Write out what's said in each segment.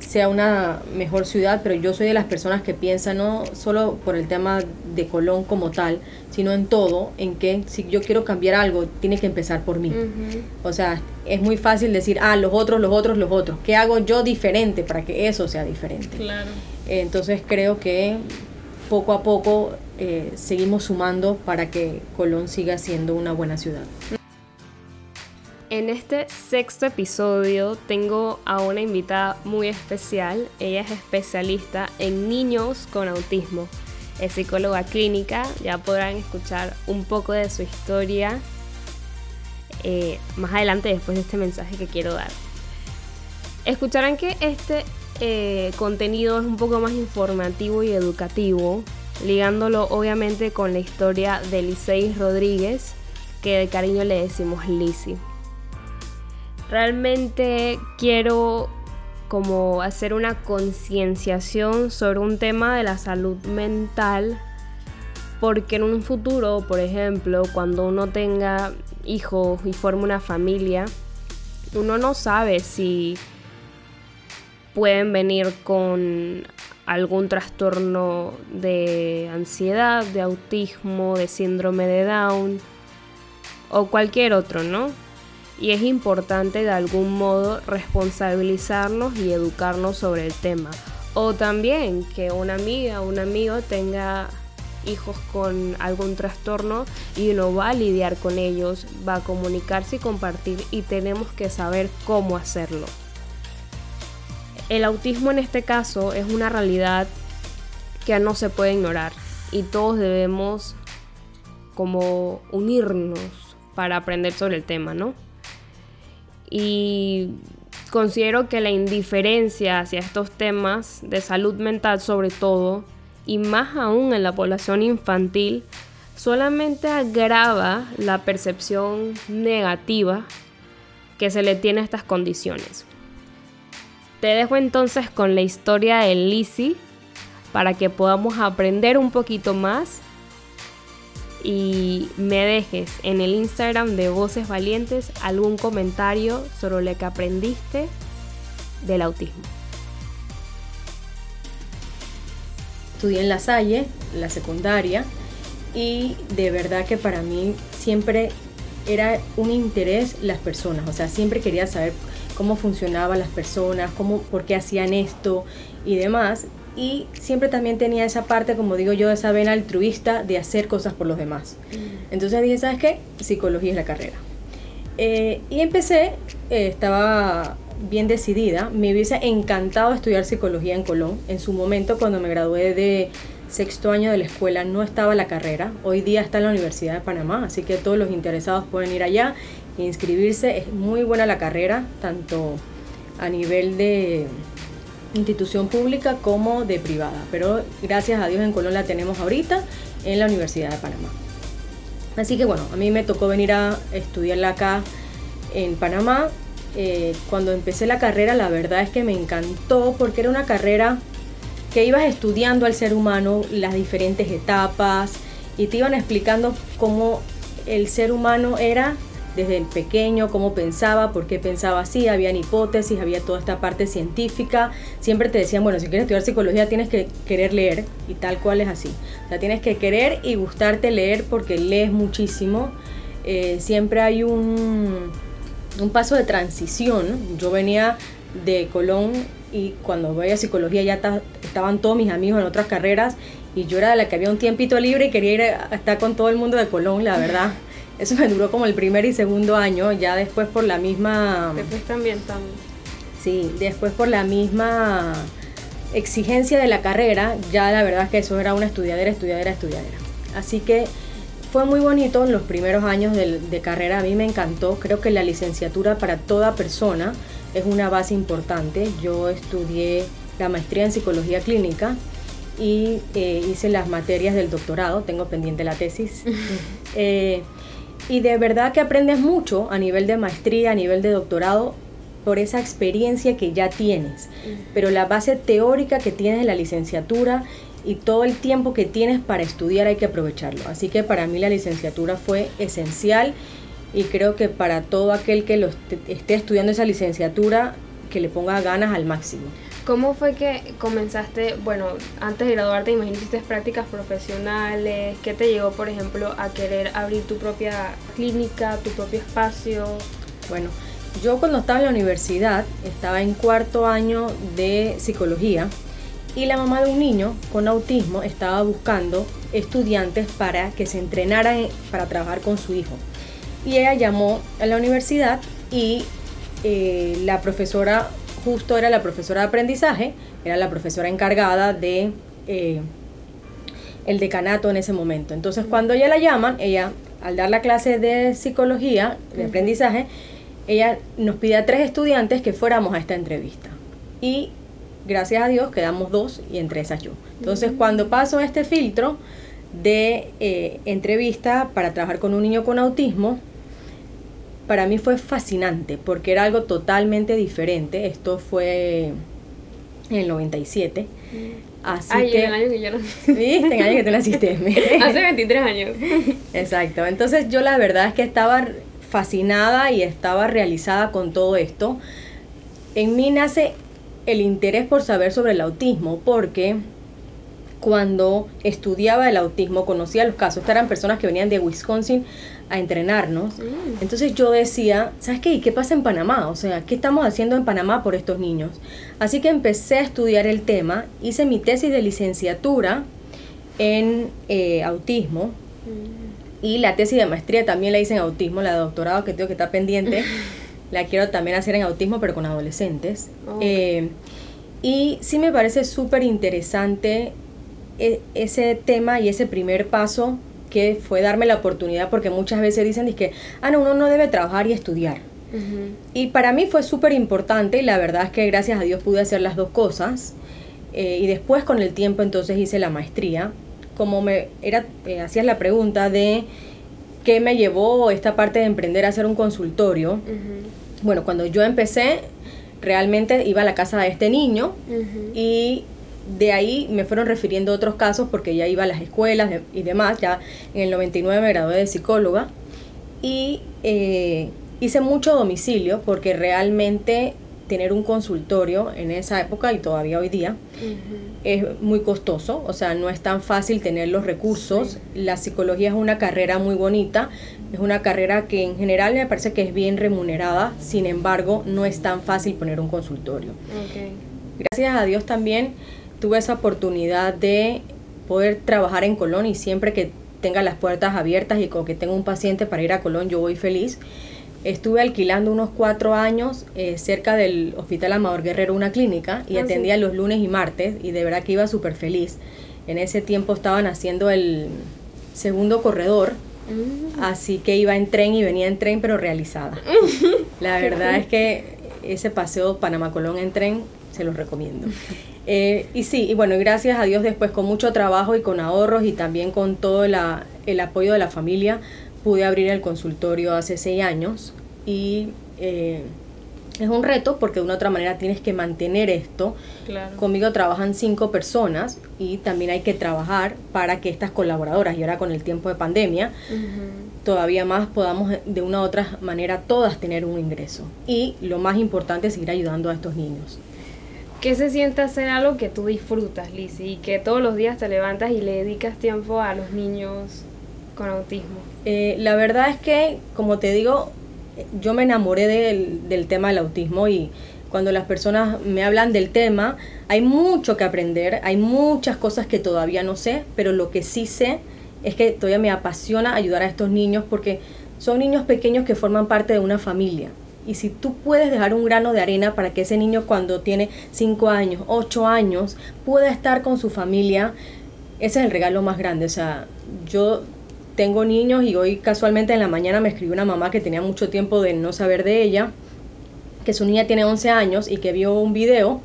sea una mejor ciudad, pero yo soy de las personas que piensan no solo por el tema de Colón como tal, sino en todo, en que si yo quiero cambiar algo, tiene que empezar por mí. O sea, es muy fácil decir, ah, los otros, los otros, los otros. ¿Qué hago yo diferente para que eso sea diferente? Claro. Entonces creo que poco a poco eh, seguimos sumando para que Colón siga siendo una buena ciudad. En este sexto episodio tengo a una invitada muy especial. Ella es especialista en niños con autismo. Es psicóloga clínica. Ya podrán escuchar un poco de su historia eh, más adelante después de este mensaje que quiero dar. Escucharán que este eh, contenido es un poco más informativo y educativo, ligándolo obviamente con la historia de Liceis Rodríguez, que de cariño le decimos Lizzie. Realmente quiero como hacer una concienciación sobre un tema de la salud mental porque en un futuro, por ejemplo, cuando uno tenga hijos y forme una familia, uno no sabe si pueden venir con algún trastorno de ansiedad, de autismo, de síndrome de Down o cualquier otro, ¿no? Y es importante de algún modo responsabilizarnos y educarnos sobre el tema. O también que una amiga o un amigo tenga hijos con algún trastorno y uno va a lidiar con ellos, va a comunicarse y compartir y tenemos que saber cómo hacerlo. El autismo en este caso es una realidad que no se puede ignorar y todos debemos como unirnos para aprender sobre el tema, ¿no? Y considero que la indiferencia hacia estos temas de salud mental sobre todo, y más aún en la población infantil, solamente agrava la percepción negativa que se le tiene a estas condiciones. Te dejo entonces con la historia de Lizzie para que podamos aprender un poquito más y me dejes en el Instagram de Voces Valientes algún comentario sobre lo que aprendiste del autismo. Estudié en La Salle, la secundaria, y de verdad que para mí siempre era un interés las personas, o sea, siempre quería saber cómo funcionaban las personas, cómo, por qué hacían esto y demás y siempre también tenía esa parte, como digo yo, esa vena altruista de hacer cosas por los demás. Mm. Entonces dije, ¿sabes qué? Psicología es la carrera. Eh, y empecé, eh, estaba bien decidida, me hubiese encantado estudiar psicología en Colón. En su momento, cuando me gradué de sexto año de la escuela, no estaba la carrera. Hoy día está en la Universidad de Panamá, así que todos los interesados pueden ir allá e inscribirse. Es muy buena la carrera, tanto a nivel de institución pública como de privada. Pero gracias a Dios en Colón la tenemos ahorita en la Universidad de Panamá. Así que bueno, a mí me tocó venir a estudiarla acá en Panamá. Eh, cuando empecé la carrera la verdad es que me encantó porque era una carrera que ibas estudiando al ser humano, las diferentes etapas y te iban explicando cómo el ser humano era desde el pequeño, cómo pensaba, por qué pensaba así, habían hipótesis, había toda esta parte científica. Siempre te decían, bueno, si quieres estudiar psicología tienes que querer leer y tal cual es así. O sea, tienes que querer y gustarte leer porque lees muchísimo. Eh, siempre hay un, un paso de transición. Yo venía de Colón y cuando voy a psicología ya estaban todos mis amigos en otras carreras y yo era de la que había un tiempito libre y quería ir a estar con todo el mundo de Colón, la verdad. Eso me duró como el primer y segundo año, ya después por la misma... Después también, también. Sí, después por la misma exigencia de la carrera, ya la verdad es que eso era una estudiadera, estudiadera, estudiadera. Así que fue muy bonito en los primeros años de, de, carrera, a mí me encantó, creo que la licenciatura para toda persona es una base importante. Yo estudié la maestría en psicología clínica y eh, hice las materias del doctorado, tengo pendiente la tesis. eh, y de verdad que aprendes mucho a nivel de maestría, a nivel de doctorado, por esa experiencia que ya tienes. Pero la base teórica que tienes en la licenciatura y todo el tiempo que tienes para estudiar hay que aprovecharlo. Así que para mí la licenciatura fue esencial y creo que para todo aquel que lo esté estudiando esa licenciatura que le ponga ganas al máximo. ¿Cómo fue que comenzaste, bueno, antes de graduarte, imagino hiciste prácticas profesionales? ¿Qué te llevó, por ejemplo, a querer abrir tu propia clínica, tu propio espacio? Bueno, yo cuando estaba en la universidad, estaba en cuarto año de psicología y la mamá de un niño con autismo estaba buscando estudiantes para que se entrenaran para trabajar con su hijo. Y ella llamó a la universidad y eh, la profesora justo era la profesora de aprendizaje, era la profesora encargada de eh, el decanato en ese momento. Entonces cuando ella la llaman, ella al dar la clase de psicología, de aprendizaje, ella nos pide a tres estudiantes que fuéramos a esta entrevista. Y gracias a Dios quedamos dos y entre esas yo. Entonces cuando paso este filtro de eh, entrevista para trabajar con un niño con autismo, para mí fue fascinante porque era algo totalmente diferente. Esto fue en el 97. Así que, en el año que yo ¿Viste? En el año que tú naciste. Hace 23 años. Exacto. Entonces yo la verdad es que estaba fascinada y estaba realizada con todo esto. En mí nace el interés por saber sobre el autismo porque cuando estudiaba el autismo conocía los casos. Estas eran personas que venían de Wisconsin a entrenarnos. Mm. Entonces yo decía, ¿sabes qué? ¿Y qué pasa en Panamá? O sea, ¿qué estamos haciendo en Panamá por estos niños? Así que empecé a estudiar el tema, hice mi tesis de licenciatura en eh, autismo mm. y la tesis de maestría también la hice en autismo, la de doctorado que tengo que estar pendiente, la quiero también hacer en autismo pero con adolescentes. Eh, y sí me parece súper interesante e, ese tema y ese primer paso que fue darme la oportunidad porque muchas veces dicen que, ah, no, uno no debe trabajar y estudiar. Y para mí fue súper importante y la verdad es que gracias a Dios pude hacer las dos cosas. Eh, y después con el tiempo entonces hice la maestría. Como me era, eh, hacías la pregunta de qué me llevó esta parte de emprender a hacer un consultorio. Bueno, cuando yo empecé, realmente iba a la casa de este niño y de ahí me fueron refiriendo otros casos porque ya iba a las escuelas y demás. Ya en el 99 me gradué de psicóloga y eh, hice mucho domicilio porque realmente tener un consultorio en esa época y todavía hoy día es muy costoso, o sea, no es tan fácil tener los recursos. La psicología es una carrera muy bonita, es una carrera que en general me parece que es bien remunerada, sin embargo, no es tan fácil poner un consultorio. Gracias a Dios también tuve esa oportunidad de poder trabajar en Colón y siempre que tenga las puertas abiertas y con que tenga un paciente para ir a Colón, yo voy feliz. Estuve alquilando unos cuatro años eh, cerca del Hospital Amador Guerrero una clínica y ah, atendía los lunes y martes y de verdad que iba súper feliz. En ese tiempo estaban haciendo el segundo corredor, mm. así que iba en tren y venía en tren pero realizada. La verdad es que ese paseo Panamá-Colón en tren se los recomiendo. Eh, y sí, y bueno, gracias a Dios después con mucho trabajo y con ahorros y también con todo el apoyo de la familia, pude abrir el consultorio hace seis años y eh, es un reto porque de una u otra manera tienes que mantener esto. Conmigo trabajan cinco personas y también hay que trabajar para que estas colaboradoras, y ahora con el tiempo de pandemia, todavía más podamos de una u otra manera todas tener un ingreso. Y lo más importante es seguir ayudando a estos niños. ¿Qué se siente hacer algo que tú disfrutas, Lizzie? Y que todos los días te levantas y le dedicas tiempo a los niños con autismo. Eh, la verdad es que, como te digo, yo me enamoré del, del tema del autismo y cuando las personas me hablan del tema, hay mucho que aprender, hay muchas cosas que todavía no sé, pero lo que sí sé es que todavía me apasiona ayudar a estos niños porque son niños pequeños que forman parte de una familia. Y si tú puedes dejar un grano de arena para que ese niño cuando tiene 5 años, 8 años, pueda estar con su familia, ese es el regalo más grande. O sea, yo tengo niños y hoy casualmente en la mañana me escribió una mamá que tenía mucho tiempo de no saber de ella, que su niña tiene 11 años y que vio un video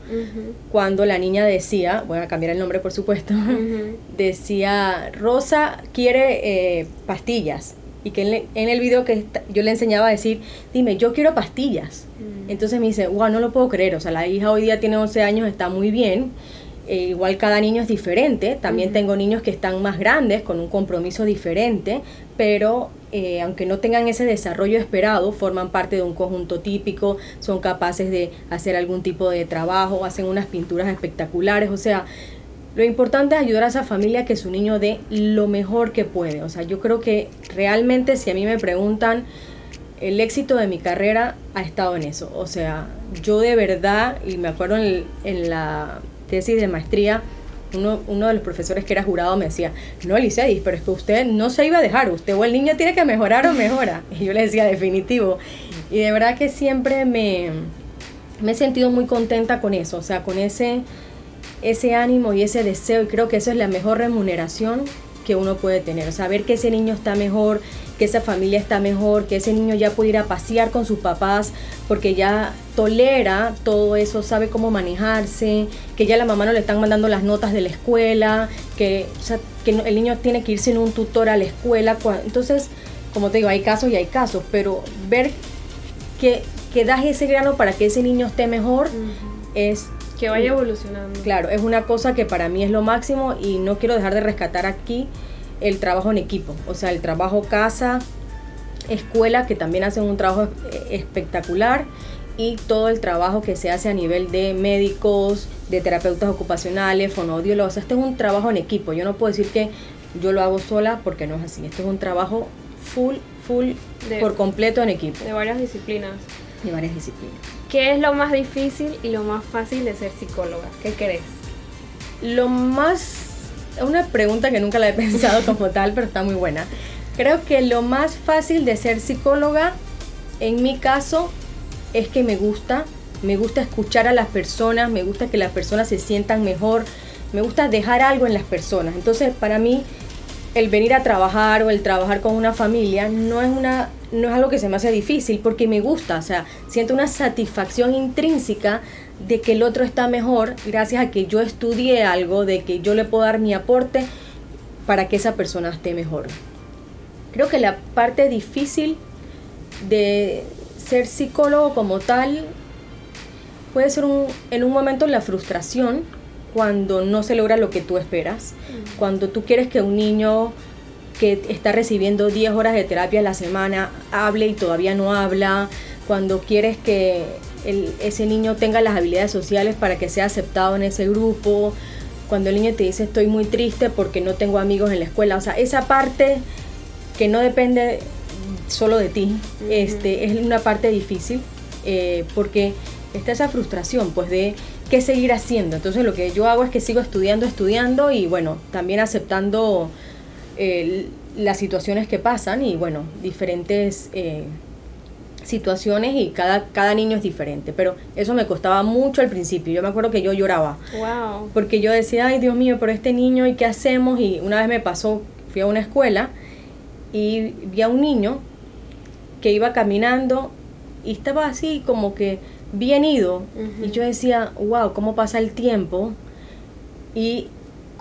cuando la niña decía, voy a cambiar el nombre por supuesto, decía, Rosa quiere eh, pastillas y que en, el video que yo le enseñaba a decir, dime, yo quiero pastillas. Mm. Entonces me dice, wow, no lo puedo creer, o sea, la hija hoy día tiene 11 años, está muy bien eh, igual cada niño es diferente, también tengo niños que están más grandes, con un compromiso diferente, pero eh, aunque no tengan ese desarrollo esperado, forman parte de un conjunto típico, son capaces de hacer algún tipo de trabajo, hacen unas pinturas espectaculares, o sea, lo importante es ayudar a esa familia a que su niño dé lo mejor que puede, o sea, yo creo que realmente si a mí me preguntan, el éxito de mi carrera ha estado en eso, o sea, yo de verdad, y me acuerdo en, la tesis de maestría, uno, uno, de los profesores que era jurado me decía, no, Licedis, pero es que usted no se iba a dejar, usted o el niño tiene que mejorar o mejora. Y yo le decía, definitivo. Y de verdad que siempre me, me he sentido muy contenta con eso, o sea, con ese, ese ánimo y ese deseo, y creo que eso es la mejor remuneración que uno puede tener, saber que ese niño está mejor, que esa familia está mejor, que ese niño ya puede ir a pasear con sus papás porque ya tolera todo eso, sabe cómo manejarse, que ya la mamá no le están mandando las notas de la escuela, que, que el niño tiene que irse en un tutor a la escuela. Entonces, como te digo, hay casos y hay casos, pero ver que, que das ese grano para que ese niño esté mejor es que vaya evolucionando. Claro, es una cosa que para mí es lo máximo y no quiero dejar de rescatar aquí el trabajo en equipo, o sea, el trabajo casa, escuela, que también hacen un trabajo espectacular, y todo el trabajo que se hace a nivel de médicos, de terapeutas ocupacionales, fonoaudiólogos. Este es un trabajo en equipo. Yo no puedo decir que yo lo hago sola porque no es así. Esto es un trabajo full, full, por completo en equipo. De varias disciplinas. De varias disciplinas. ¿Qué es lo más difícil y lo más fácil de ser psicóloga? ¿Qué crees? Lo más es una pregunta que nunca la he pensado como tal, pero está muy buena. Creo que lo más fácil de ser psicóloga, en mi caso, es que me gusta, me gusta escuchar a las personas, me gusta que las personas se sientan mejor, me gusta dejar algo en las personas. Entonces, para mí, el venir a trabajar o el trabajar con una familia no es una no es algo que se me hace difícil porque me gusta, o sea, siento una satisfacción intrínseca de que el otro está mejor gracias a que yo estudié algo, de que yo le puedo dar mi aporte para que esa persona esté mejor. Creo que la parte difícil de ser psicólogo como tal puede ser un, en un momento la frustración cuando no se logra lo que tú esperas, mm. cuando tú quieres que un niño que está recibiendo 10 horas de terapia a la semana hable y todavía no habla, cuando quieres que ese niño tenga las habilidades sociales para que sea aceptado en ese grupo, cuando el niño te dice estoy muy triste porque no tengo amigos en la escuela, o sea, esa parte que no depende solo de ti, este, es una parte difícil eh, porque está esa frustración pues de qué seguir haciendo. Entonces lo que yo hago es que sigo estudiando, estudiando y bueno, también aceptando eh, las situaciones que pasan y bueno, diferentes eh, situaciones y cada, cada niño es diferente. Pero eso me costaba mucho al principio. Yo me acuerdo que yo lloraba. Porque yo decía, ay Dios mío, pero este niño, ¿y qué hacemos? Y una vez me pasó, fui a una escuela y vi a un niño que iba caminando y estaba así como que bien ido. Y yo decía, wow, ¿cómo pasa el tiempo? Y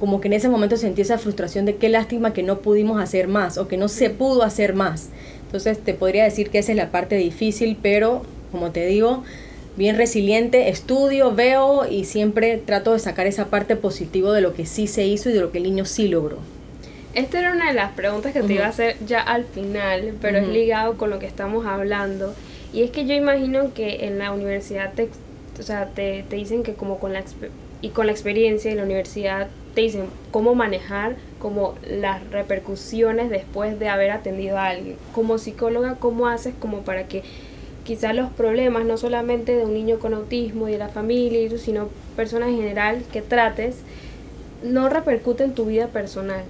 como que en ese momento sentí esa frustración de qué lástima que no pudimos hacer más o que no se pudo hacer más. Entonces te podría decir que esa es la parte difícil, pero como te digo, bien resiliente, estudio, veo y siempre trato de sacar esa parte positiva de lo que sí se hizo y de lo que el niño sí logró. Esta era una de las preguntas que te iba a hacer ya al final, pero es ligado con lo que estamos hablando. Y es que yo imagino que en la universidad te, o sea, te, te dicen que como con la, y con la experiencia en la universidad te dicen cómo manejar como las repercusiones después de haber atendido a alguien. Como psicóloga, ¿cómo haces como para que quizás los problemas, no solamente de un niño con autismo y de la familia, sino personas en general que trates, no repercuten en tu vida personal?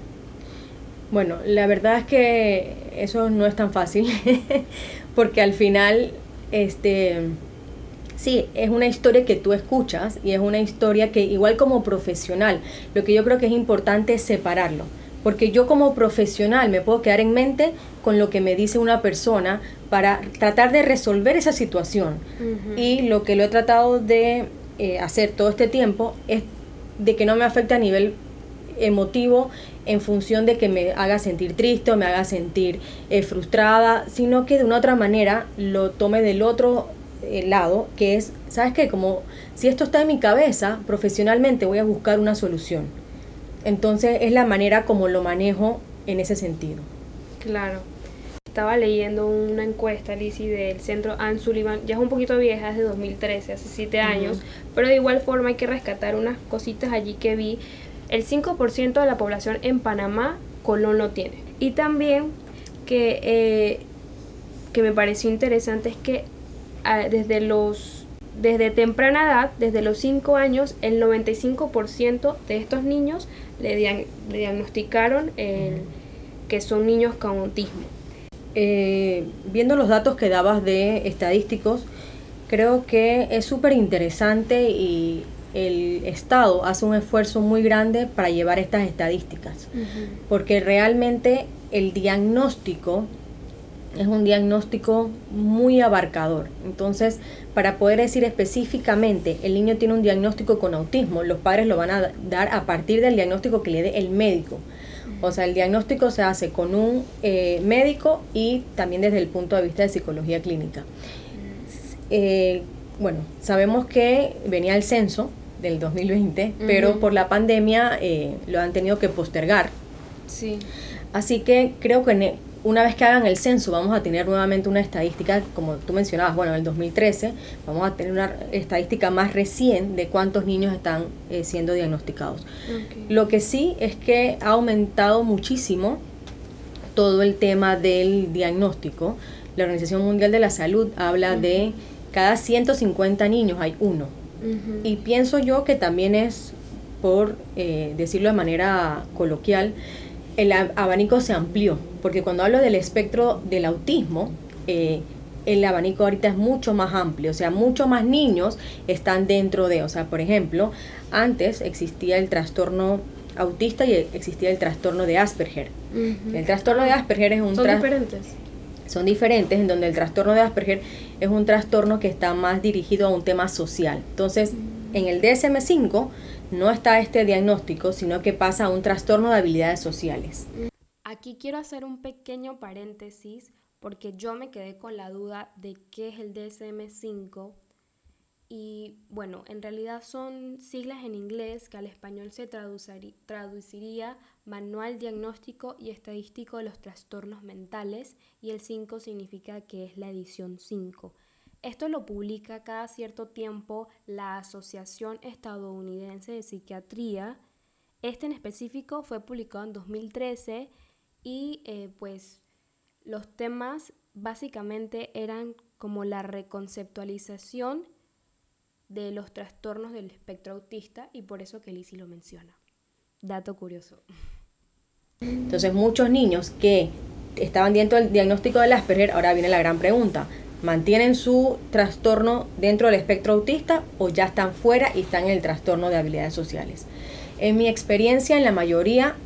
Bueno, la verdad es que eso no es tan fácil, porque al final, este sí, es una historia que tú escuchas y es una historia que igual como profesional, lo que yo creo que es importante es separarlo. Porque yo como profesional me puedo quedar en mente con lo que me dice una persona para tratar de resolver esa situación. Y lo que lo he tratado de eh, hacer todo este tiempo es de que no me afecte a nivel emotivo en función de que me haga sentir triste o me haga sentir eh, frustrada, sino que de una otra manera lo tome del otro eh, lado, que es, ¿sabes qué? Como si esto está en mi cabeza, profesionalmente voy a buscar una solución. Entonces es la manera como lo manejo en ese sentido. Claro. Estaba leyendo una encuesta, Lizzie, del centro Anne Sullivan, ya es un poquito vieja, es de 2013, hace 7 años, pero de igual forma hay que rescatar unas cositas allí que vi. El 5% de la población en Panamá, Colón lo tiene. Y también que, eh, que me pareció interesante es que desde los desde temprana edad, desde los 5 años, el 95% de estos niños le, diagnosticaron que son niños con autismo. Eh, viendo los datos que dabas de estadísticos, creo que es súper interesante y el Estado hace un esfuerzo muy grande para llevar estas estadísticas, porque realmente el diagnóstico es un diagnóstico muy abarcador. Entonces, para poder decir específicamente el niño tiene un diagnóstico con autismo, los padres lo van a dar a partir del diagnóstico que le dé el médico. O sea, el diagnóstico se hace con un eh, médico y también desde el punto de vista de psicología clínica. Eh, bueno, sabemos que venía el censo del 2020, pero por la pandemia eh, lo han tenido que postergar. Sí. Así que creo que una vez que hagan el censo vamos a tener nuevamente una estadística, como tú mencionabas, bueno, en el 2013 vamos a tener una estadística más recién de cuántos niños están eh, siendo diagnosticados. Lo que sí es que ha aumentado muchísimo todo el tema del diagnóstico. La Organización Mundial de la Salud habla de cada 150 niños hay uno. Y pienso yo que también es, por eh, decirlo de manera coloquial, el abanico se amplió, porque cuando hablo del espectro del autismo, eh, el abanico ahorita es mucho más amplio, o sea, mucho más niños están dentro de, o sea, por ejemplo, antes existía el trastorno autista y existía el trastorno de Asperger. El trastorno de Asperger es un Son diferentes. Son diferentes, en donde el trastorno de Asperger es un trastorno que está más dirigido a un tema social. Entonces, en el DSM-5 no está este diagnóstico, sino que pasa a un trastorno de habilidades sociales. Aquí quiero hacer un pequeño paréntesis porque yo me quedé con la duda de qué es el DSM-5 y bueno, en realidad son siglas en inglés que al español se traduciría Manual Diagnóstico y Estadístico de los Trastornos Mentales y el 5 significa que es la edición 5. Esto lo publica cada cierto tiempo la Asociación Estadounidense de Psiquiatría. Este en específico fue publicado en 2013 y eh, pues los temas básicamente eran como la reconceptualización de los trastornos del espectro autista y por eso que Lizzie lo menciona. Dato curioso. Entonces muchos niños que estaban dentro del diagnóstico del Asperger, ahora viene la gran pregunta, mantienen su trastorno dentro del espectro autista o ya están fuera y están en el trastorno de habilidades sociales. En mi experiencia, en la mayoría,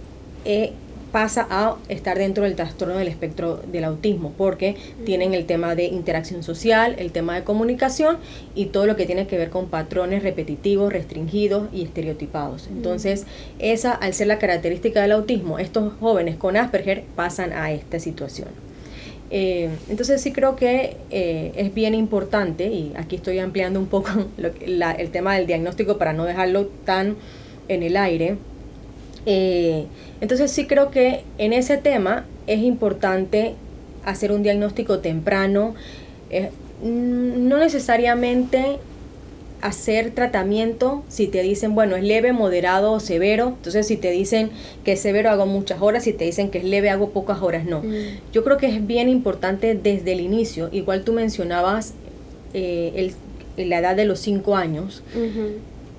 eh, pasa a estar dentro del trastorno del espectro del autismo, porque tienen el tema de interacción social, el tema de comunicación y todo lo que tiene que ver con patrones repetitivos, restringidos y estereotipados. Entonces, esa, al ser la característica del autismo, estos jóvenes con Asperger pasan a esta situación. Eh, entonces sí creo que eh, es bien importante, y aquí estoy ampliando un poco el tema del diagnóstico para no dejarlo tan en el aire. Eh, entonces sí creo que en ese tema es importante hacer un diagnóstico temprano, no necesariamente hacer tratamiento si te dicen, bueno, es leve, moderado o severo. Entonces, si te dicen que es severo, hago muchas horas. Si te dicen que es leve, hago pocas horas. No. Mm. Yo creo que es bien importante desde el inicio. Igual tú mencionabas eh, la edad de los 5 años.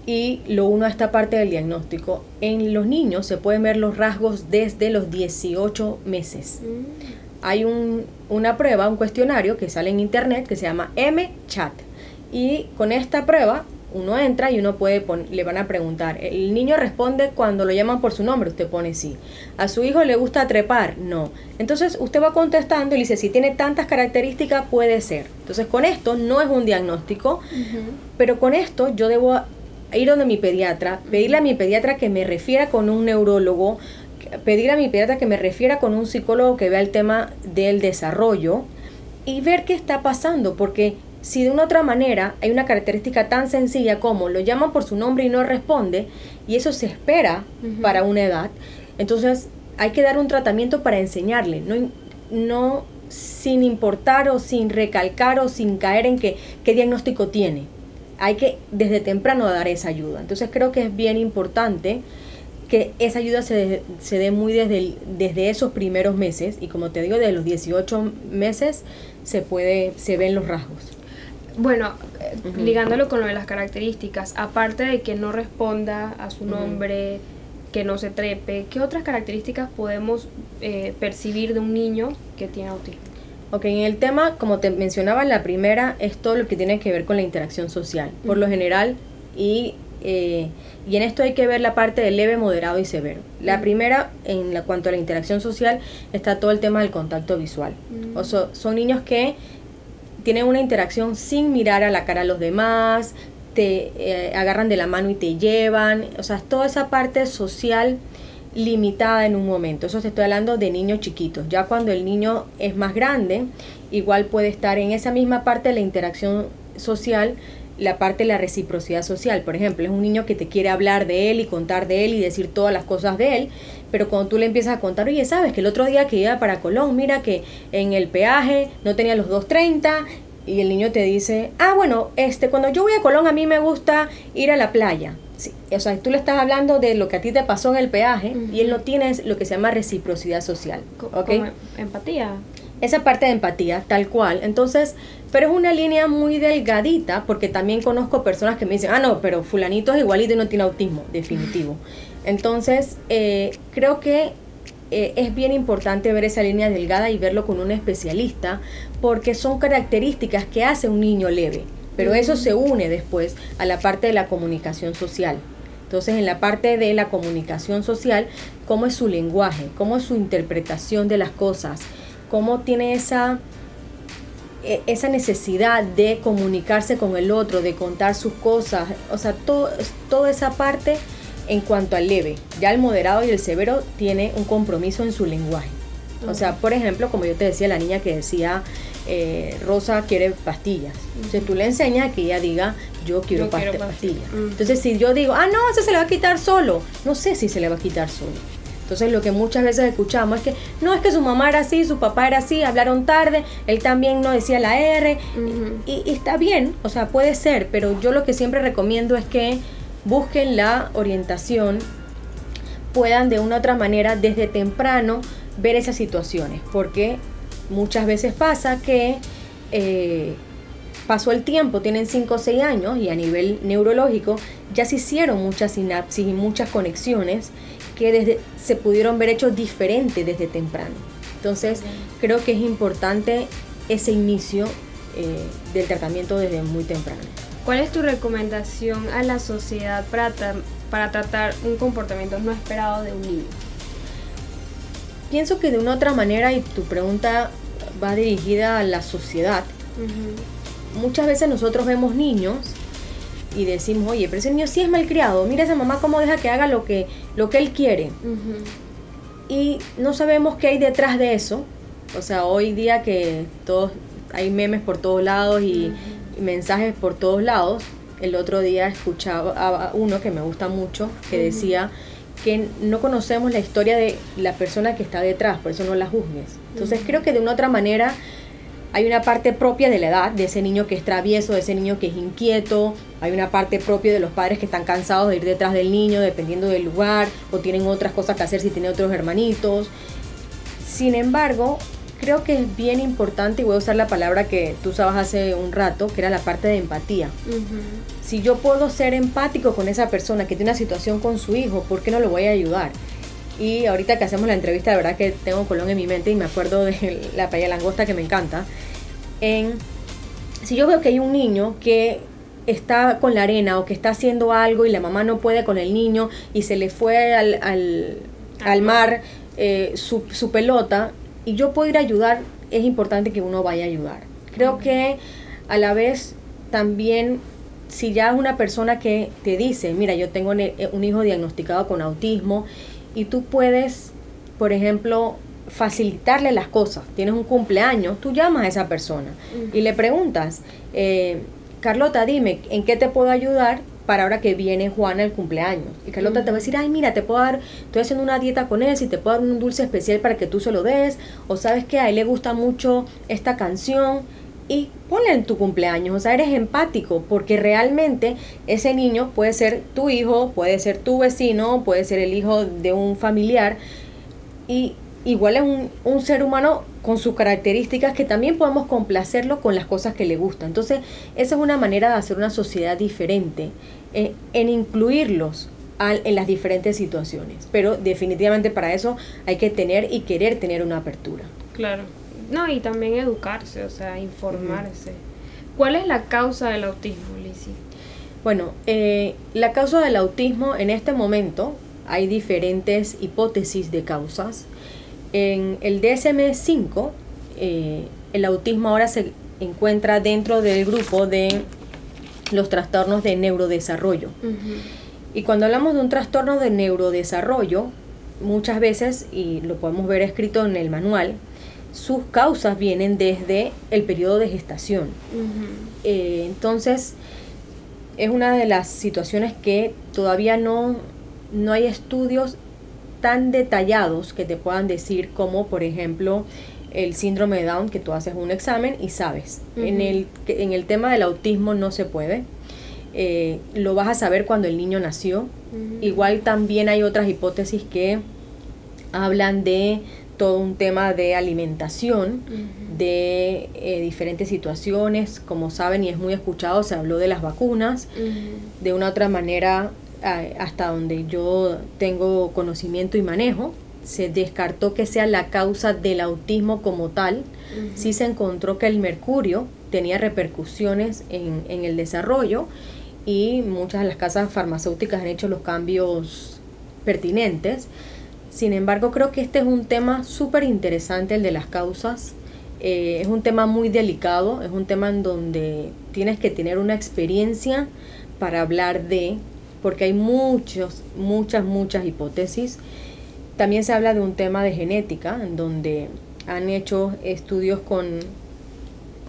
Y lo uno a esta parte del diagnóstico. En los niños se pueden ver los rasgos desde los 18 meses. Mm. Hay un, una prueba, un cuestionario que sale en internet que se llama M-Chat y con esta prueba uno entra y uno puede le van a preguntar. El niño responde cuando lo llaman por su nombre, usted pone sí. A su hijo le gusta trepar, no. Entonces usted va contestando y dice, si tiene tantas características, puede ser. Entonces con esto no es un diagnóstico, pero con esto yo debo ir donde mi pediatra, pedirle a mi pediatra que me refiera con un neurólogo, pedirle a mi pediatra que me refiera con un psicólogo que vea el tema del desarrollo y ver qué está pasando, porque si de una otra manera hay una característica tan sencilla como lo llaman por su nombre y no responde, y eso se espera para una edad, entonces hay que dar un tratamiento para enseñarle, no, no sin importar o sin recalcar o sin caer en que, qué diagnóstico tiene. Hay que desde temprano dar esa ayuda. Entonces creo que es bien importante que esa ayuda se, se dé muy desde, desde esos primeros meses y como te digo, desde los 18 meses se puede, se ven los rasgos. Bueno, ligándolo con lo de las características, aparte de que no responda a su nombre, que no se trepe, ¿qué otras características podemos eh, percibir de un niño que tiene autismo? Ok, en el tema, como te mencionaba, la primera es todo lo que tiene que ver con la interacción social, por lo general, y, eh, y en esto hay que ver la parte de leve, moderado y severo. La primera, en la, cuanto a la interacción social, está todo el tema del contacto visual. O sea, son niños que tienen una interacción sin mirar a la cara a los demás, te eh, agarran de la mano y te llevan, o sea, toda esa parte social limitada en un momento. Eso te estoy hablando de niños chiquitos. Ya cuando el niño es más grande, igual puede estar en esa misma parte de la interacción social, la parte de la reciprocidad social. Por ejemplo, es un niño que te quiere hablar de él y contar de él y decir todas las cosas de él, pero cuando tú le empiezas a contar, oye, sabes que el otro día que iba para Colón, mira que en el peaje no tenía los 2.30 y el niño te dice, ah, bueno, este, cuando yo voy a Colón a mí me gusta ir a la playa. Sí, o sea, tú le estás hablando de lo que a ti te pasó en el peaje y él no tiene lo que se llama reciprocidad social. ¿ok? empatía. Esa parte de empatía, tal cual. Entonces, pero es una línea muy delgadita porque también conozco personas que me dicen, ah, no, pero fulanito es igualito y no tiene autismo, definitivo. Entonces, eh, creo que eh, es bien importante ver esa línea delgada y verlo con un especialista porque son características que hace un niño leve, pero eso se une después a la parte de la comunicación social. Entonces, en la parte de la comunicación social, cómo es su lenguaje, cómo es su interpretación de las cosas, cómo tiene esa, e, esa necesidad de comunicarse con el otro, de contar sus cosas, o sea, todo, toda esa parte en cuanto al leve. Ya el moderado y el severo tiene un compromiso en su lenguaje. O sea, por ejemplo, como yo te decía, la niña que decía, eh, Rosa quiere pastillas. Entonces tú le enseñas que ella diga, yo quiero, pastillas. Entonces si yo digo, ah, no, eso se le va a quitar solo. No sé si se le va a quitar solo. Entonces lo que muchas veces escuchamos es que no es que su mamá era así, su papá era así, hablaron tarde, él también no decía la R y, y, está bien, o sea, puede ser, pero yo lo que siempre recomiendo es que busquen la orientación, puedan de una u otra manera desde temprano ver esas situaciones, porque muchas veces pasa que eh, pasó el tiempo, tienen 5 o 6 años y a nivel neurológico ya se hicieron muchas sinapsis y muchas conexiones que desde, se pudieron ver hechos diferentes desde temprano. Entonces creo que es importante ese inicio eh, del tratamiento desde muy temprano. ¿Cuál es tu recomendación a la sociedad para, para tratar un comportamiento no esperado de un niño? Pienso que de una otra manera, y tu pregunta va dirigida a la sociedad, muchas veces nosotros vemos niños y decimos, oye, pero ese niño sí es malcriado, mira esa mamá cómo deja que haga lo que, lo que él quiere. Y no sabemos qué hay detrás de eso. O sea, hoy día que todos hay memes por todos lados y mensajes por todos lados. El otro día escuchaba a uno que me gusta mucho que decía que no conocemos la historia de la persona que está detrás, por eso no la juzgues. Entonces creo que de una otra manera hay una parte propia de la edad, de ese niño que es travieso, de ese niño que es inquieto, hay una parte propia de los padres que están cansados de ir detrás del niño dependiendo del lugar o tienen otras cosas que hacer si tiene otros hermanitos. Sin embargo, creo que es bien importante, y voy a usar la palabra que tú usabas hace un rato, que era la parte de empatía. Si yo puedo ser empático con esa persona que tiene una situación con su hijo, ¿por qué no lo voy a ayudar? Y ahorita que hacemos la entrevista, de verdad que tengo Colón en mi mente y me acuerdo de la paella langosta que me encanta. En, si yo veo que hay un niño que está con la arena o que está haciendo algo y la mamá no puede con el niño y se le fue al, al, mar eh, su, su pelota, y yo puedo ir a ayudar, es importante que uno vaya a ayudar. Creo que a la vez también si ya es una persona que te dice, mira, yo tengo un hijo diagnosticado con autismo y tú puedes, por ejemplo, facilitarle las cosas. Tienes un cumpleaños, tú llamas a esa persona y le preguntas, eh, Carlota, dime, ¿en qué te puedo ayudar para ahora que viene Juana el cumpleaños? Y Carlota te va a decir, ay, mira, te puedo dar, estoy haciendo una dieta con él, si te puedo dar un dulce especial para que tú se lo des, o sabes que a él le gusta mucho esta canción y ponle en tu cumpleaños, o sea, eres empático, porque realmente ese niño puede ser tu hijo, puede ser tu vecino, puede ser el hijo de un familiar, y igual es un, un ser humano con sus características que también podemos complacerlo con las cosas que le gustan. Entonces, esa es una manera de hacer una sociedad diferente, eh, en incluirlos en las diferentes situaciones. Pero definitivamente para eso hay que tener y querer tener una apertura. Claro. No, y también educarse, o sea, informarse. ¿Cuál es la causa del autismo, Lizzie? Bueno, eh, la causa del autismo en este momento hay diferentes hipótesis de causas. En el DSM-5, eh, el autismo ahora se encuentra dentro del grupo de los trastornos de neurodesarrollo. Y cuando hablamos de un trastorno de neurodesarrollo, muchas veces, y lo podemos ver escrito en el manual, sus causas vienen desde el periodo de gestación. Eh, entonces, es una de las situaciones que todavía no, no hay estudios tan detallados que te puedan decir como, por ejemplo, el síndrome de Down, que tú haces un examen y sabes. en, el, en el tema del autismo no se puede. Eh, lo vas a saber cuando el niño nació. Igual también hay otras hipótesis que hablan de todo un tema de alimentación, de eh, diferentes situaciones, como saben y es muy escuchado, se habló de las vacunas, de una otra manera, hasta donde yo tengo conocimiento y manejo, se descartó que sea la causa del autismo como tal, sí se encontró que el mercurio tenía repercusiones en, en el desarrollo y muchas de las casas farmacéuticas han hecho los cambios pertinentes sin embargo, creo que este es un tema súper interesante, el de las causas. Eh, es un tema muy delicado, es un tema en donde tienes que tener una experiencia para hablar de, porque hay muchos, muchas, muchas hipótesis. También se habla de un tema de genética, en donde han hecho estudios con,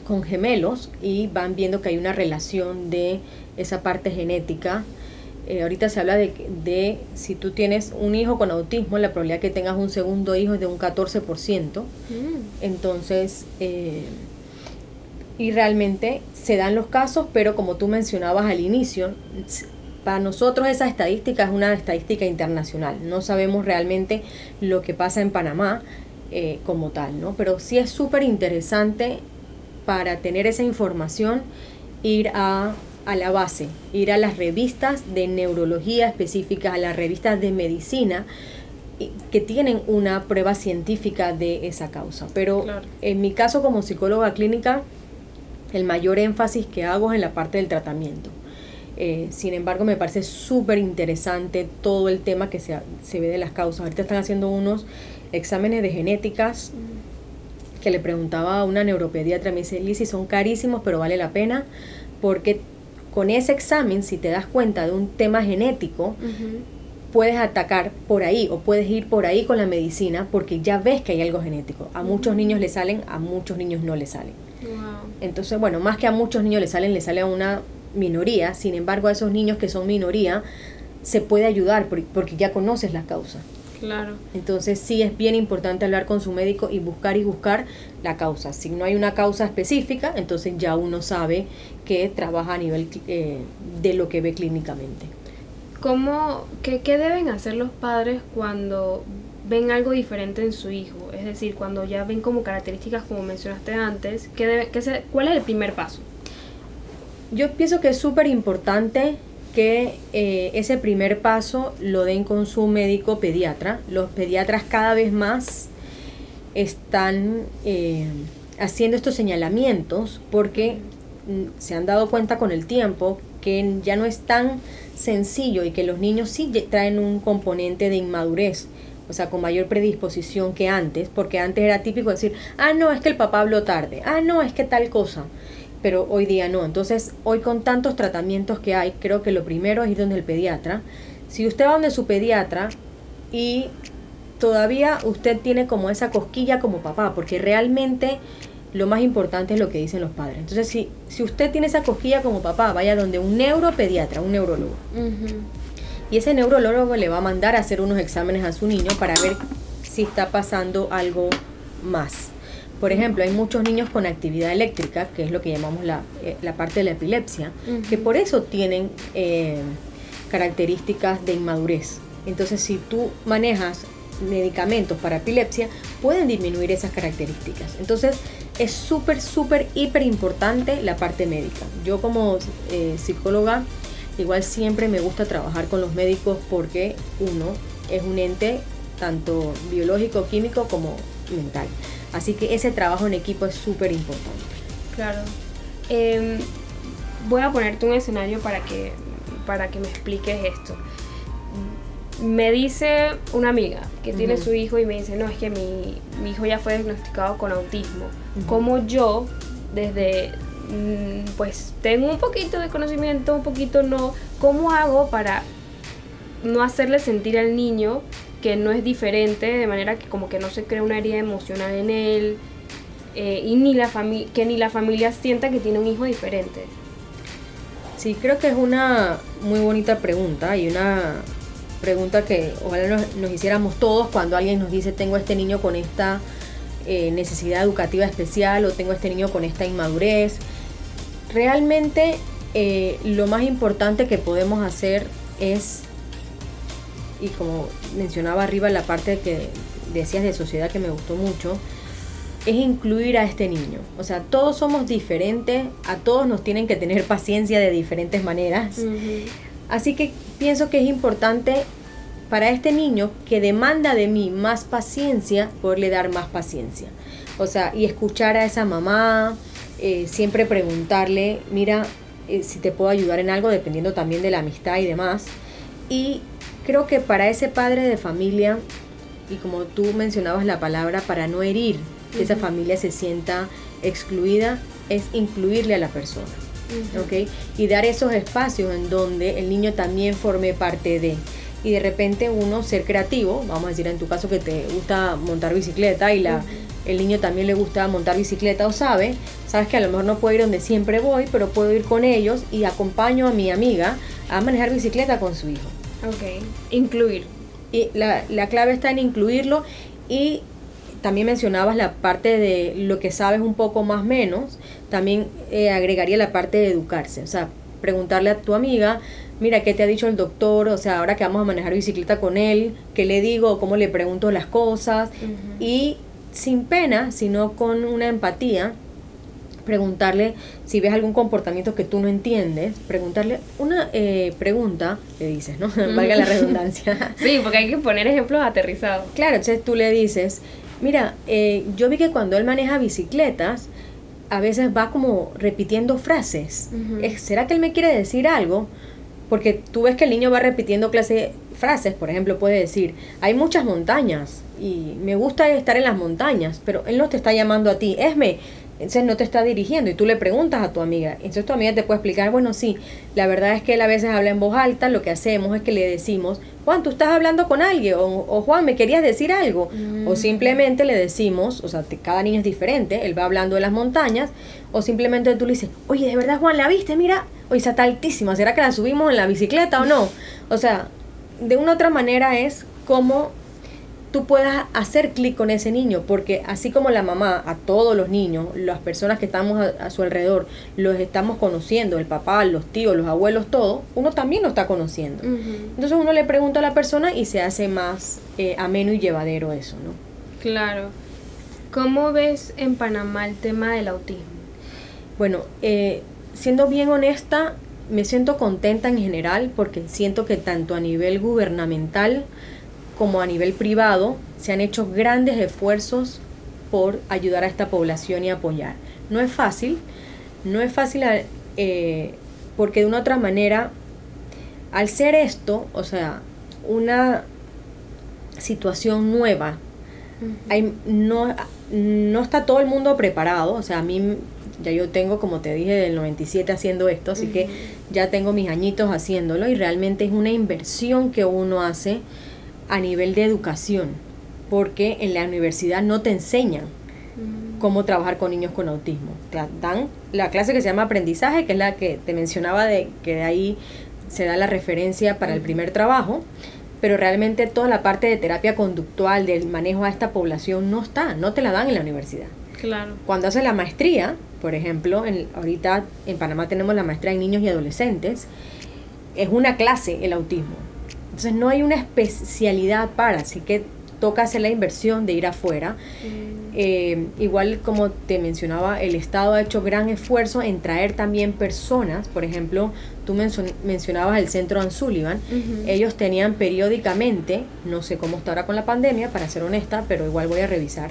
con gemelos y van viendo que hay una relación de esa parte genética eh, ahorita se habla de, de, si tú tienes un hijo con autismo, la probabilidad que tengas un segundo hijo es de un 14%. Mm. Entonces, eh, y realmente se dan los casos, pero como tú mencionabas al inicio, para nosotros esa estadística es una estadística internacional. No sabemos realmente lo que pasa en Panamá eh, como tal, ¿no? Pero sí es súper interesante para tener esa información ir a a la base, ir a las revistas de neurología específicas, a las revistas de medicina que tienen una prueba científica de esa causa. Pero en mi caso como psicóloga clínica, el mayor énfasis que hago es en la parte del tratamiento. Eh, sin embargo, me parece súper interesante todo el tema que se, se, ve de las causas. Ahorita están haciendo unos exámenes de genéticas que le preguntaba a una neuropediatra, me dice, Lizzy, son carísimos, pero vale la pena porque con ese examen, si te das cuenta de un tema genético, puedes atacar por ahí o puedes ir por ahí con la medicina porque ya ves que hay algo genético. A muchos niños le salen, a muchos niños no le salen. Entonces, bueno, más que a muchos niños le salen, le sale a una minoría. Sin embargo, a esos niños que son minoría, se puede ayudar porque ya conoces la causa. Claro. Entonces sí es bien importante hablar con su médico y buscar y buscar la causa. Si no hay una causa específica, entonces ya uno sabe que trabaja a nivel eh, de lo que ve clínicamente. ¿Cómo, qué, qué deben hacer los padres cuando ven algo diferente en su hijo? Es decir, cuando ya ven como características como mencionaste antes, ¿qué debe, qué se, ¿cuál es el primer paso? Yo pienso que es súper importante que eh, ese primer paso lo den con su médico pediatra. Los pediatras cada vez más están eh, haciendo estos señalamientos porque mm, se han dado cuenta con el tiempo que ya no es tan sencillo y que los niños sí traen un componente de inmadurez, o sea, con mayor predisposición que antes, porque antes era típico decir, ah, no, es que el papá habló tarde, ah, no, es que tal cosa pero hoy día no. Entonces, hoy con tantos tratamientos que hay, creo que lo primero es ir donde el pediatra. Si usted va donde su pediatra y todavía usted tiene como esa cosquilla como papá, porque realmente lo más importante es lo que dicen los padres. Entonces, si, si usted tiene esa cosquilla como papá, vaya donde un neuropediatra, un neurólogo. Y ese neurólogo le va a mandar a hacer unos exámenes a su niño para ver si está pasando algo más. Por ejemplo, hay muchos niños con actividad eléctrica, que es lo que llamamos la, eh, parte de la epilepsia, que por eso tienen eh, características de inmadurez. Entonces, si tú manejas medicamentos para epilepsia, pueden disminuir esas características. Entonces, es súper, súper, hiper importante la parte médica. Yo como eh, psicóloga, igual siempre me gusta trabajar con los médicos porque uno es un ente tanto biológico, químico como mental. Así que ese trabajo en equipo es súper importante. Claro. Em, voy a ponerte un escenario para que, para que me expliques esto. Me dice una amiga que tiene su hijo y me dice, no, es que mi, hijo ya fue diagnosticado con autismo. Como yo, desde, mm, pues tengo un poquito de conocimiento, un poquito no, ¿cómo hago para no hacerle sentir al niño que no es diferente, de manera que como que no se crea una herida emocional en él eh, y ni la que ni la familia sienta que tiene un hijo diferente. Sí, creo que es una muy bonita pregunta y una pregunta que ojalá nos, hiciéramos todos cuando alguien nos dice tengo este niño con esta eh, necesidad educativa especial o tengo este niño con esta inmadurez. Realmente eh, lo más importante que podemos hacer es y como mencionaba arriba la parte que decías de sociedad que me gustó mucho, es incluir a este niño. O sea, todos somos diferentes, a todos nos tienen que tener paciencia de diferentes maneras. Así que pienso que es importante para este niño que demanda de mí más paciencia, poderle dar más paciencia. O sea, y escuchar a esa mamá, eh, siempre preguntarle, mira, eh, si te puedo ayudar en algo, dependiendo también de la amistad y demás. Y creo que para ese padre de familia, y como tú mencionabas la palabra, para no herir, que esa familia se sienta excluida, es incluirle a la persona. Y dar esos espacios en donde el niño también forme parte de. Y de repente uno ser creativo, vamos a decir en tu caso que te gusta montar bicicleta y la, el niño también le gusta montar bicicleta o sabe, sabes que a lo mejor no puedo ir donde siempre voy, pero puedo ir con ellos y acompaño a mi amiga a manejar bicicleta con su hijo. Ok, incluir. Y la, clave está en incluirlo y también mencionabas la parte de lo que sabes un poco más menos, también eh, agregaría la parte de educarse, o sea, preguntarle a tu amiga, mira, ¿qué te ha dicho el doctor? O sea, ahora que vamos a manejar bicicleta con él, ¿qué le digo? ¿Cómo le pregunto las cosas? Y sin pena, sino con una empatía, preguntarle si ves algún comportamiento que tú no entiendes, preguntarle una eh, pregunta, le dices, ¿no? Valga la redundancia. sí, porque hay que poner ejemplos aterrizados. Claro, entonces tú le dices, mira, eh, yo vi que cuando él maneja bicicletas, a veces va como repitiendo frases. ¿Será que él me quiere decir algo? Porque tú ves que el niño va repitiendo clase, frases, por ejemplo, puede decir, hay muchas montañas y me gusta estar en las montañas, pero él no te está llamando a ti. Esme, entonces no te está dirigiendo y tú le preguntas a tu amiga. Entonces tu amiga te puede explicar, bueno, sí, la verdad es que él a veces habla en voz alta, lo que hacemos es que le decimos, Juan, tú estás hablando con alguien, o, Juan, me querías decir algo, o mm. simplemente le decimos, o sea, cada niño es diferente, él va hablando de las montañas, o simplemente tú le dices, oye, de verdad, Juan, ¿la viste? Mira, oye, está altísima, ¿será que la subimos en la bicicleta o no? O sea, de una otra manera es como tú puedas hacer clic con ese niño, porque así como la mamá, a todos los niños, las personas que estamos a, su alrededor, los estamos conociendo, el papá, los tíos, los abuelos, todo, uno también lo está conociendo. Entonces uno le pregunta a la persona y se hace más eh, ameno y llevadero eso, ¿no? Claro. ¿Cómo ves en Panamá el tema del autismo? Bueno, eh, siendo bien honesta, me siento contenta en general porque siento que tanto a nivel gubernamental, como a nivel privado se han hecho grandes esfuerzos por ayudar a esta población y apoyar. No es fácil, no es fácil eh, porque de una otra manera, al ser esto, o sea, una situación nueva, hay, no, no está todo el mundo preparado, o sea, a mí ya yo tengo, como te dije, del 97 haciendo esto, así que ya tengo mis añitos haciéndolo y realmente es una inversión que uno hace a nivel de educación. porque en la universidad no te enseñan mm. cómo trabajar con niños con autismo. Te dan la clase que se llama aprendizaje, que es la que te mencionaba de que de ahí se da la referencia para el primer trabajo, pero realmente toda la parte de terapia conductual, del manejo a esta población no está, no te la dan en la universidad. Claro. Cuando haces la maestría, por ejemplo, en, ahorita en Panamá tenemos la maestría en niños y adolescentes, es una clase el autismo. Entonces no hay una especialidad para, así que toca hacer la inversión de ir afuera. Mm. Eh, igual como te mencionaba, el Estado ha hecho gran esfuerzo en traer también personas, por ejemplo, tú mencionabas el centro Ansullivan, ellos tenían periódicamente, no sé cómo está ahora con la pandemia, para ser honesta, pero igual voy a revisar,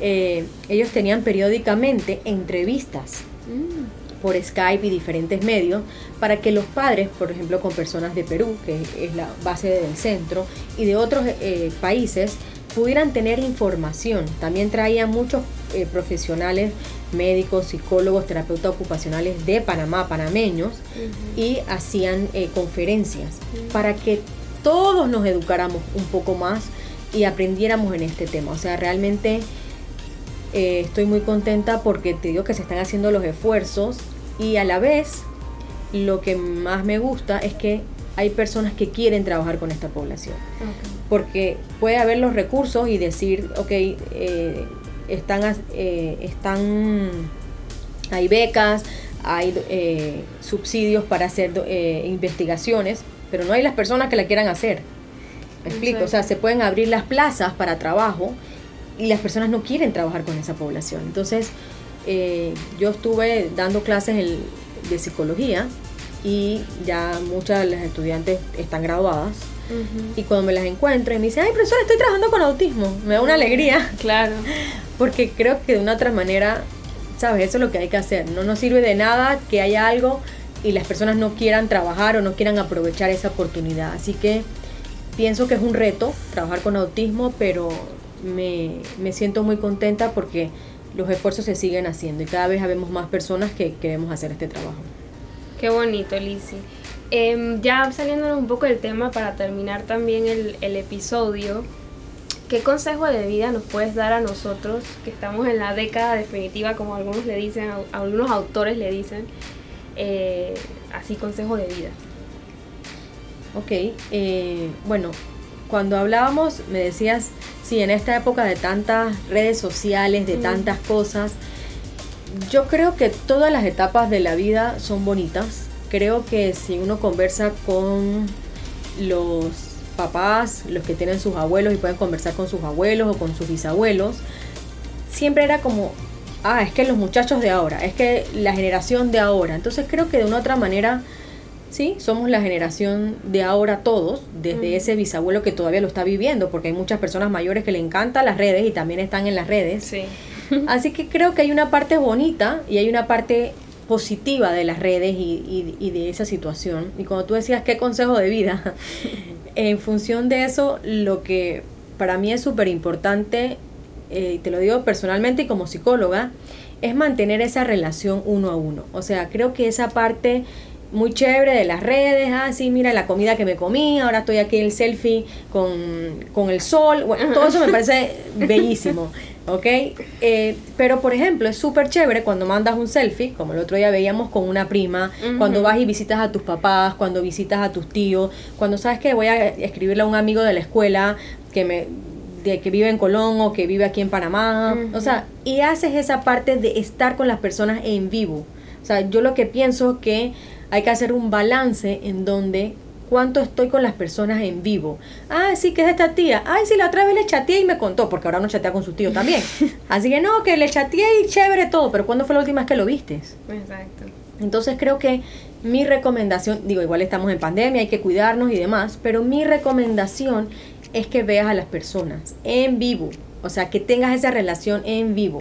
eh, ellos tenían periódicamente entrevistas. Mm. Por Skype y diferentes medios para que los padres, por ejemplo, con personas de Perú, que es la base del centro, y de otros eh, países, pudieran tener información. También traían muchos eh, profesionales, médicos, psicólogos, terapeutas ocupacionales de Panamá, panameños, y hacían eh, conferencias para que todos nos educáramos un poco más y aprendiéramos en este tema. O sea, realmente eh, estoy muy contenta porque te digo que se están haciendo los esfuerzos y a la vez lo que más me gusta es que hay personas que quieren trabajar con esta población porque puede haber los recursos y decir, ok, eh, están, eh, están, hay becas, hay eh, subsidios para hacer investigaciones, pero no hay las personas que la quieran hacer. ¿Me explico? O sea, se pueden abrir las plazas para trabajo y las personas no quieren trabajar con esa población. Entonces, yo estuve dando clases de psicología y ya muchas de las estudiantes están graduadas y cuando me las encuentro y me dicen, ay, profesor, estoy trabajando con autismo, me da una alegría. Claro. Porque creo que de una otra manera, ¿sabes? Eso es lo que hay que hacer. No nos sirve de nada que haya algo y las personas no quieran trabajar o no quieran aprovechar esa oportunidad. Así que pienso que es un reto trabajar con autismo, pero me, me siento muy contenta porque los esfuerzos se siguen haciendo y cada vez habemos más personas que queremos hacer este trabajo. Qué bonito, Lizzie. Em, ya saliéndonos un poco del tema para terminar también el, episodio, ¿qué consejo de vida nos puedes dar a nosotros que estamos en la década definitiva, como algunos le dicen, algunos autores le dicen, eh, así consejo de vida? Ok, eh, bueno, cuando hablábamos me decías, sí, en esta época de tantas redes sociales, de tantas cosas, yo creo que todas las etapas de la vida son bonitas creo que si uno conversa con los papás, los que tienen sus abuelos y pueden conversar con sus abuelos o con sus bisabuelos, siempre era como, ah, es que los muchachos de ahora, es que la generación de ahora. Entonces creo que de una otra manera, sí, somos la generación de ahora todos, desde ese bisabuelo que todavía lo está viviendo, porque hay muchas personas mayores que le encantan las redes y también están en las redes. Sí. Así que creo que hay una parte bonita y hay una parte positiva de las redes y, de esa situación. Y cuando tú decías qué consejo de vida, en función de eso, lo que para mí es súper importante, eh, te lo digo personalmente y como psicóloga, es mantener esa relación uno a uno. O sea, creo que esa parte muy chévere de las redes, ah, sí, mira la comida que me comí, ahora estoy aquí en el selfie con, con el sol, bueno, todo eso me parece bellísimo. ¿ok? Eh, pero, por ejemplo, es súper chévere cuando mandas un selfie, como el otro día veíamos con una prima, cuando vas y visitas a tus papás, cuando visitas a tus tíos, cuando sabes que voy a escribirle a un amigo de la escuela que me de que vive en Colón o que vive aquí en Panamá, o sea, y haces esa parte de estar con las personas en vivo. O sea, yo lo que pienso es que hay que hacer un balance en donde cuánto estoy con las personas en vivo. Ah, sí, que es esta tía. Ay, sí, la otra vez le chateé y me contó, porque ahora no chatea con su tío también. Así que no, que le chateé y chévere todo, pero ¿cuándo fue la última vez que lo vistes? Exacto. Entonces creo que mi recomendación, digo, igual estamos en pandemia, hay que cuidarnos y demás, pero mi recomendación es que veas a las personas en vivo. O sea, que tengas esa relación en vivo.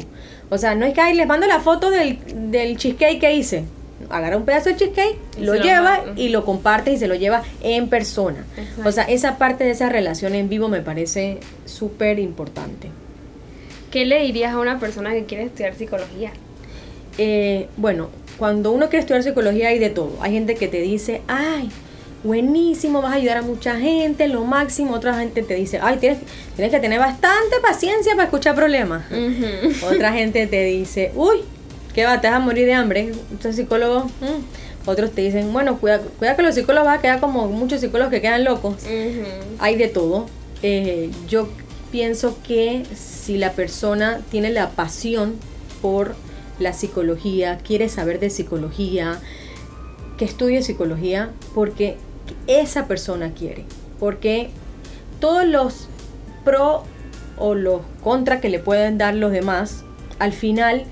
O sea, no es que, ay, les mando la foto del, del cheesecake que hice agarra un pedazo de cheesecake, lo, lleva y lo comparte y se lo lleva en persona. O sea, esa parte de esa relación en vivo me parece súper importante. ¿Qué le dirías a una persona que quiere estudiar psicología? Eh, bueno, cuando uno quiere estudiar psicología hay de todo. Hay gente que te dice, ay, buenísimo, vas a ayudar a mucha gente, lo máximo. Otra gente te dice, ay, tienes, tienes que tener bastante paciencia para escuchar problemas. Otra gente te dice, uy, ¿qué va? Te vas a morir de hambre. Entonces, psicólogo, mm". otros te dicen, bueno, cuida, cuida que los psicólogos van a quedar como muchos psicólogos que quedan locos. Hay de todo. Eh, yo pienso que si la persona tiene la pasión por la psicología, quiere saber de psicología, que estudie psicología, porque esa persona quiere. Porque todos los pro o los contra que le pueden dar los demás, al final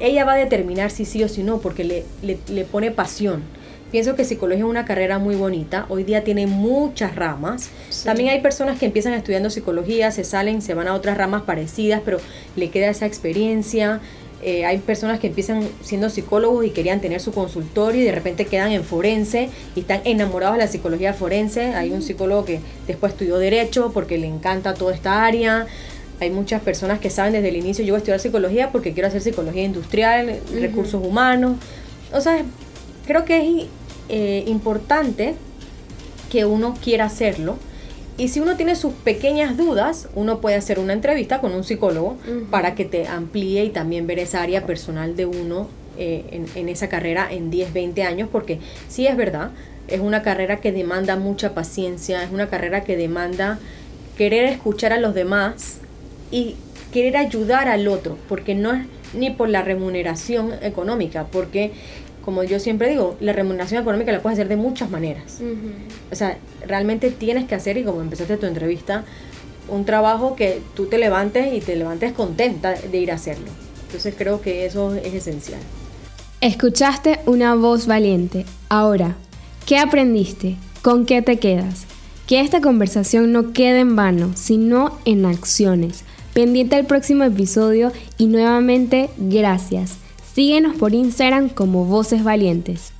ella va a determinar si sí o si no, porque le, le, pone pasión. Pienso que psicología es una carrera muy bonita. Hoy día tiene muchas ramas. También hay personas que empiezan estudiando psicología, se salen, se van a otras ramas parecidas, pero le queda esa experiencia. Eh, hay personas que empiezan siendo psicólogos y querían tener su consultorio y de repente quedan en forense y están enamorados de la psicología forense. Hay un psicólogo que después estudió derecho porque le encanta toda esta área. Hay muchas personas que saben desde el inicio, yo voy a estudiar psicología porque quiero hacer psicología industrial, recursos humanos. O sea, creo que es eh, importante que uno quiera hacerlo. Y si uno tiene sus pequeñas dudas, uno puede hacer una entrevista con un psicólogo para que te amplíe y también ver esa área personal de uno eh, en, esa carrera en 10, 20 años, porque sí es verdad, es una carrera que demanda mucha paciencia, es una carrera que demanda querer escuchar a los demás y querer ayudar al otro, porque no es ni por la remuneración económica, porque como yo siempre digo, la remuneración económica la puedes hacer de muchas maneras. O sea, realmente tienes que hacer, y como empezaste tu entrevista, un trabajo que tú te levantes y te levantes contenta de ir a hacerlo. Entonces creo que eso es esencial. Escuchaste una voz valiente. Ahora, ¿qué aprendiste? ¿Con qué te quedas? Que esta conversación no quede en vano, sino en acciones. Pendiente al próximo episodio y nuevamente gracias. Síguenos por Instagram como Voces Valientes.